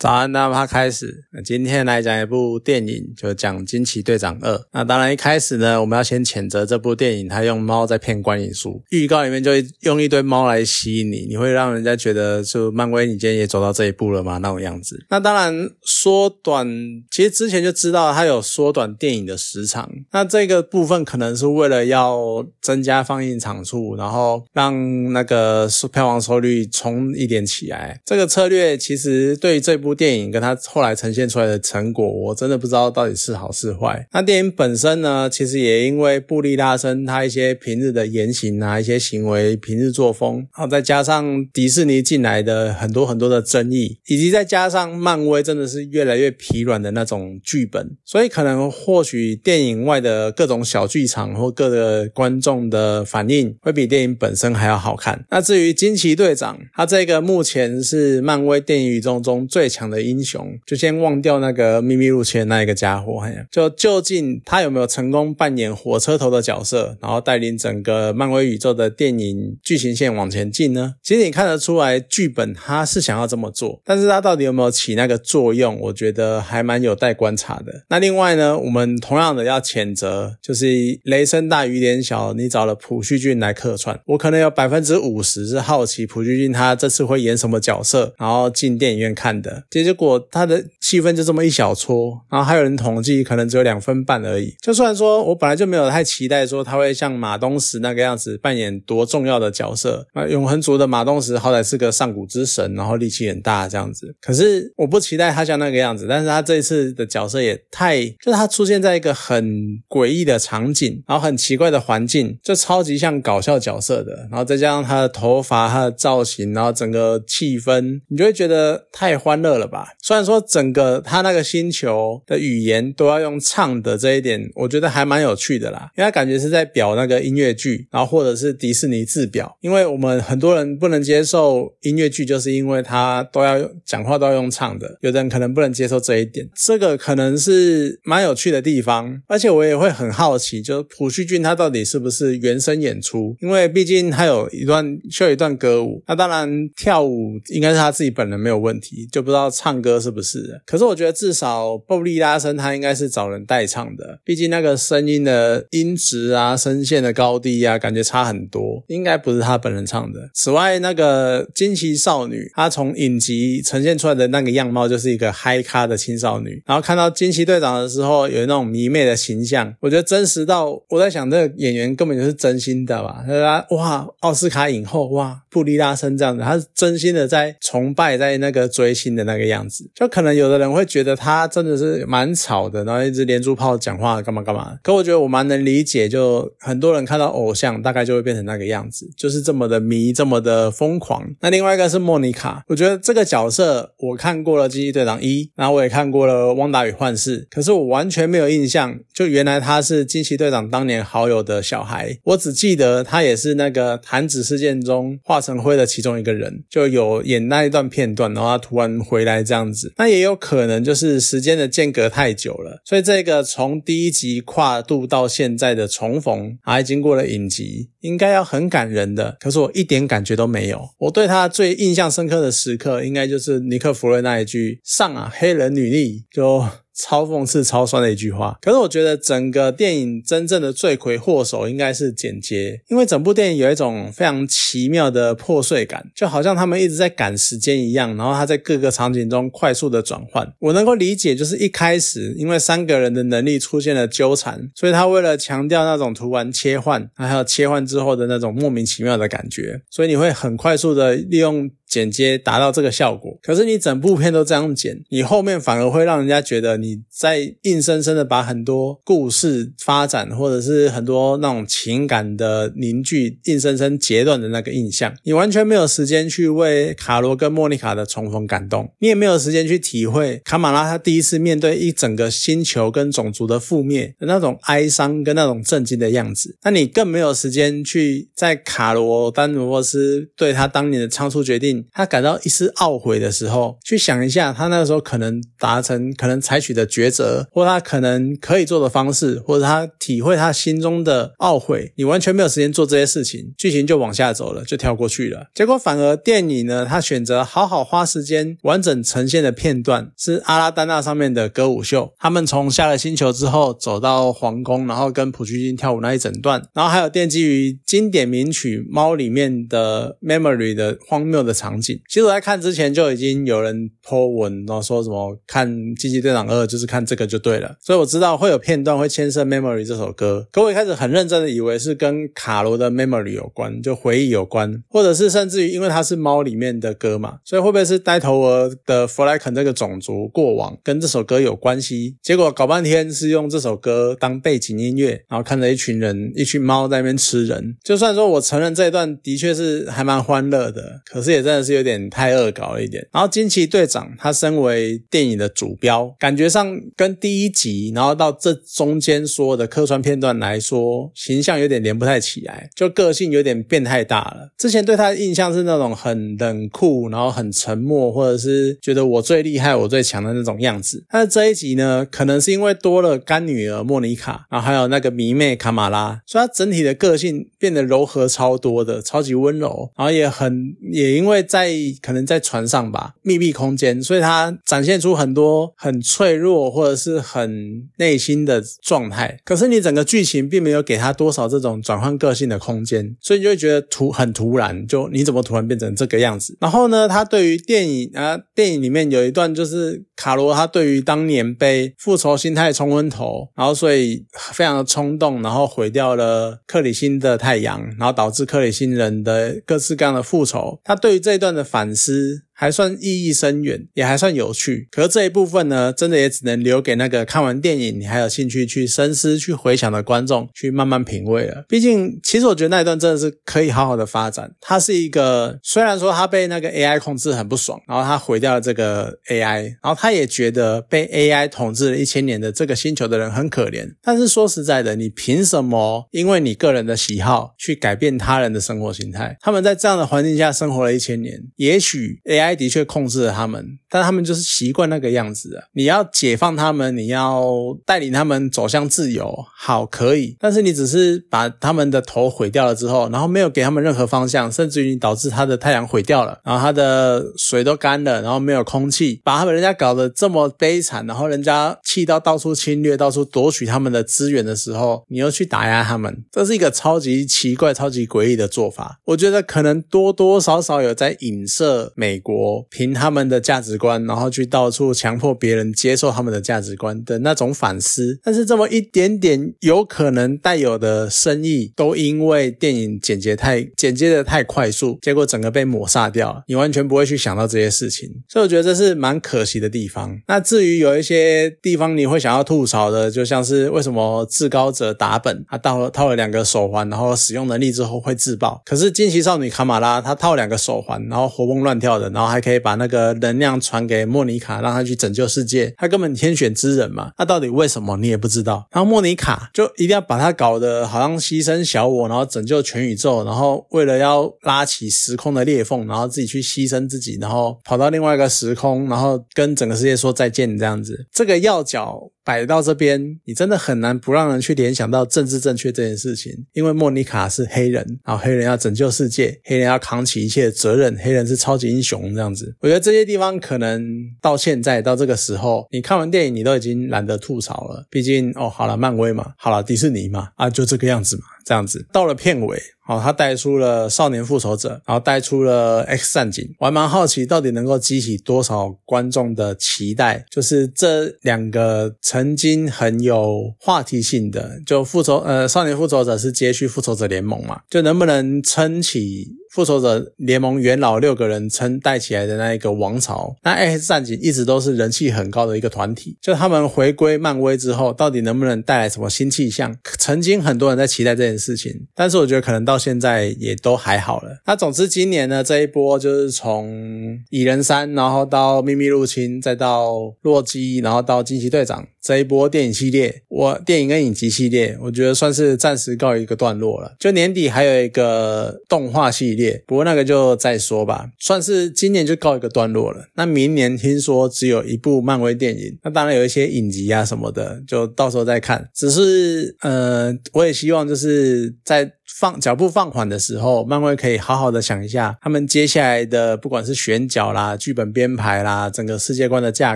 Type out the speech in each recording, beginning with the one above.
早安，那么开始。那今天来讲一部电影，就讲《惊奇队长二》。那当然一开始呢，我们要先谴责这部电影，它用猫在骗观影数。预告里面就用一堆猫来吸引你，你会让人家觉得，就漫威，你今天也走到这一步了吗？那种样子。那当然缩短，其实之前就知道它有缩短电影的时长。那这个部分可能是为了要增加放映场数，然后让那个票房收率冲一点起来。这个策略其实对于这部。部电影跟他后来呈现出来的成果，我真的不知道到底是好是坏。那电影本身呢，其实也因为布利拉森他一些平日的言行啊，一些行为、平日作风，然后再加上迪士尼进来的很多很多的争议，以及再加上漫威真的是越来越疲软的那种剧本，所以可能或许电影外的各种小剧场或各个观众的反应会比电影本身还要好看。那至于惊奇队长，他这个目前是漫威电影宇宙中最强。强的英雄，就先忘掉那个秘密入侵的那一个家伙，就究竟他有没有成功扮演火车头的角色，然后带领整个漫威宇宙的电影剧情线往前进呢？其实你看得出来，剧本他是想要这么做，但是他到底有没有起那个作用，我觉得还蛮有待观察的。那另外呢，我们同样的要谴责，就是雷声大雨点小，你找了朴叙俊来客串，我可能有百分之五十是好奇朴叙俊他这次会演什么角色，然后进电影院看的。结结果他的戏份就这么一小撮，然后还有人统计可能只有两分半而已。就算说我本来就没有太期待说他会像马东石那个样子扮演多重要的角色。啊，永恒族的马东石好歹是个上古之神，然后力气很大这样子。可是我不期待他像那个样子，但是他这一次的角色也太，就是他出现在一个很诡异的场景，然后很奇怪的环境，就超级像搞笑角色的。然后再加上他的头发、他的造型，然后整个气氛，你就会觉得太欢乐了吧。虽然说整个他那个星球的语言都要用唱的这一点，我觉得还蛮有趣的啦，因为他感觉是在表那个音乐剧，然后或者是迪士尼制表。因为我们很多人不能接受音乐剧，就是因为他都要讲话都要用唱的，有的人可能不能接受这一点，这个可能是蛮有趣的地方。而且我也会很好奇，就是朴叙俊他到底是不是原声演出？因为毕竟他有一段秀一段歌舞，那当然跳舞应该是他自己本人没有问题，就不知道唱。歌是不是？可是我觉得至少布利拉森他应该是找人代唱的，毕竟那个声音的音质啊、声线的高低啊，感觉差很多，应该不是他本人唱的。此外，那个惊奇少女，她从影集呈现出来的那个样貌就是一个嗨咖的青少女，然后看到惊奇队长的时候，有那种迷妹的形象，我觉得真实到我在想，这个演员根本就是真心的吧？他哇，奥斯卡影后哇，布利拉森这样子，他是真心的在崇拜，在那个追星的那个个。样子，就可能有的人会觉得他真的是蛮吵的，然后一直连珠炮讲话干嘛干嘛。可我觉得我蛮能理解，就很多人看到偶像大概就会变成那个样子，就是这么的迷，这么的疯狂。那另外一个是莫妮卡，我觉得这个角色我看过了《惊奇队长一》，然后我也看过了《汪达与幻视》，可是我完全没有印象，就原来他是惊奇队长当年好友的小孩。我只记得他也是那个弹指事件中化成灰的其中一个人，就有演那一段片段，然后他突然回来。这样子，那也有可能就是时间的间隔太久了，所以这个从第一集跨度到现在的重逢，还经过了影集，应该要很感人的。可是我一点感觉都没有。我对他最印象深刻的时刻，应该就是尼克弗瑞那一句“上啊，黑人女力”就。超讽刺、超酸的一句话。可是我觉得整个电影真正的罪魁祸首应该是剪接，因为整部电影有一种非常奇妙的破碎感，就好像他们一直在赶时间一样。然后他在各个场景中快速的转换。我能够理解，就是一开始因为三个人的能力出现了纠缠，所以他为了强调那种突然切换，还有切换之后的那种莫名其妙的感觉，所以你会很快速的利用。剪接达到这个效果，可是你整部片都这样剪，你后面反而会让人家觉得你在硬生生的把很多故事发展，或者是很多那种情感的凝聚，硬生生截断的那个印象。你完全没有时间去为卡罗跟莫妮卡的重逢感动，你也没有时间去体会卡马拉他第一次面对一整个星球跟种族的覆灭的那种哀伤跟那种震惊的样子。那你更没有时间去在卡罗丹罗沃斯对他当年的仓促决定。他感到一丝懊悔的时候，去想一下他那个时候可能达成、可能采取的抉择，或他可能可以做的方式，或者他体会他心中的懊悔，你完全没有时间做这些事情，剧情就往下走了，就跳过去了。结果反而电影呢，他选择好好花时间完整呈现的片段是阿拉丹娜上面的歌舞秀，他们从下了星球之后走到皇宫，然后跟普巨金跳舞那一整段，然后还有奠基于经典名曲《猫》里面的 Memory 的荒谬的场场景。其实我在看之前就已经有人 po 文，然后说什么看《惊奇队长二》就是看这个就对了，所以我知道会有片段会牵涉 Memory 这首歌。可我一开始很认真的以为是跟卡罗的 Memory 有关，就回忆有关，或者是甚至于因为它是猫里面的歌嘛，所以会不会是呆头鹅的弗莱肯这个种族过往跟这首歌有关系？结果搞半天是用这首歌当背景音乐，然后看着一群人、一群猫在那边吃人。就算说我承认这一段的确是还蛮欢乐的，可是也真的是有点太恶搞了一点。然后惊奇队长他身为电影的主标，感觉上跟第一集，然后到这中间所有的客串片段来说，形象有点连不太起来，就个性有点变太大了。之前对他的印象是那种很冷酷，然后很沉默，或者是觉得我最厉害、我最强的那种样子。但是这一集呢，可能是因为多了干女儿莫妮卡，然后还有那个迷妹卡马拉，所以他整体的个性变得柔和超多的，超级温柔，然后也很也因为在可能在船上吧，密闭空间，所以他展现出很多很脆弱或者是很内心的状态。可是你整个剧情并没有给他多少这种转换个性的空间，所以你就会觉得突很突然，就你怎么突然变成这个样子？然后呢，他对于电影啊，电影里面有一段就是卡罗他对于当年被复仇心态冲昏头，然后所以非常的冲动，然后毁掉了克里星的太阳，然后导致克里星人的各式各样的复仇。他对于这段的反思。还算意义深远，也还算有趣。可是这一部分呢，真的也只能留给那个看完电影你还有兴趣去深思、去回想的观众去慢慢品味了。毕竟，其实我觉得那一段真的是可以好好的发展。他是一个虽然说他被那个 AI 控制很不爽，然后他毁掉了这个 AI，然后他也觉得被 AI 统治了一千年的这个星球的人很可怜。但是说实在的，你凭什么因为你个人的喜好去改变他人的生活形态？他们在这样的环境下生活了一千年，也许 AI。的确控制了他们，但他们就是习惯那个样子啊。你要解放他们，你要带领他们走向自由，好可以。但是你只是把他们的头毁掉了之后，然后没有给他们任何方向，甚至于导致他的太阳毁掉了，然后他的水都干了，然后没有空气，把他们人家搞得这么悲惨，然后人家气到到处侵略，到处夺取他们的资源的时候，你又去打压他们，这是一个超级奇怪、超级诡异的做法。我觉得可能多多少少有在影射美国。我凭他们的价值观，然后去到处强迫别人接受他们的价值观的那种反思，但是这么一点点有可能带有的深意，都因为电影剪接太剪接的太快速，结果整个被抹杀掉，你完全不会去想到这些事情，所以我觉得这是蛮可惜的地方。那至于有一些地方你会想要吐槽的，就像是为什么至高者打本他套了套了两个手环，然后使用能力之后会自爆，可是惊奇少女卡马拉她套两个手环，然后活蹦乱跳的，然后还。可以把那个能量传给莫妮卡，让她去拯救世界。她根本天选之人嘛，那到底为什么你也不知道？然后莫妮卡就一定要把她搞得好像牺牲小我，然后拯救全宇宙，然后为了要拉起时空的裂缝，然后自己去牺牲自己，然后跑到另外一个时空，然后跟整个世界说再见这样子。这个要角。摆到这边，你真的很难不让人去联想到政治正确这件事情。因为莫妮卡是黑人，然后黑人要拯救世界，黑人要扛起一切责任，黑人是超级英雄这样子。我觉得这些地方可能到现在到这个时候，你看完电影你都已经懒得吐槽了。毕竟哦，好了，漫威嘛，好了，迪士尼嘛，啊，就这个样子嘛。这样子，到了片尾，哦，他带出了少年复仇者，然后带出了 X 战警，我还蛮好奇，到底能够激起多少观众的期待？就是这两个曾经很有话题性的，就复仇，呃，少年复仇者是接续复仇者联盟嘛，就能不能撑起？复仇者联盟元老六个人称带起来的那一个王朝，那 X 战警一直都是人气很高的一个团体。就他们回归漫威之后，到底能不能带来什么新气象？曾经很多人在期待这件事情，但是我觉得可能到现在也都还好了。那总之今年呢，这一波就是从蚁人三，然后到秘密入侵，再到洛基，然后到惊奇队长，这一波电影系列，我电影跟影集系列，我觉得算是暂时告一个段落了。就年底还有一个动画系列，不过那个就再说吧，算是今年就告一个段落了。那明年听说只有一部漫威电影，那当然有一些影集啊什么的，就到时候再看。只是呃，我也希望就是在。放脚步放缓的时候，漫威可以好好的想一下，他们接下来的不管是选角啦、剧本编排啦、整个世界观的架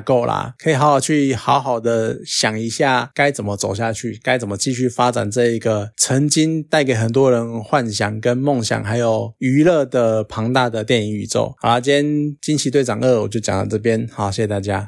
构啦，可以好好去好好的想一下该怎么走下去，该怎么继续发展这一个曾经带给很多人幻想跟梦想还有娱乐的庞大的电影宇宙。好啦，今天惊奇队长二我就讲到这边，好，谢谢大家。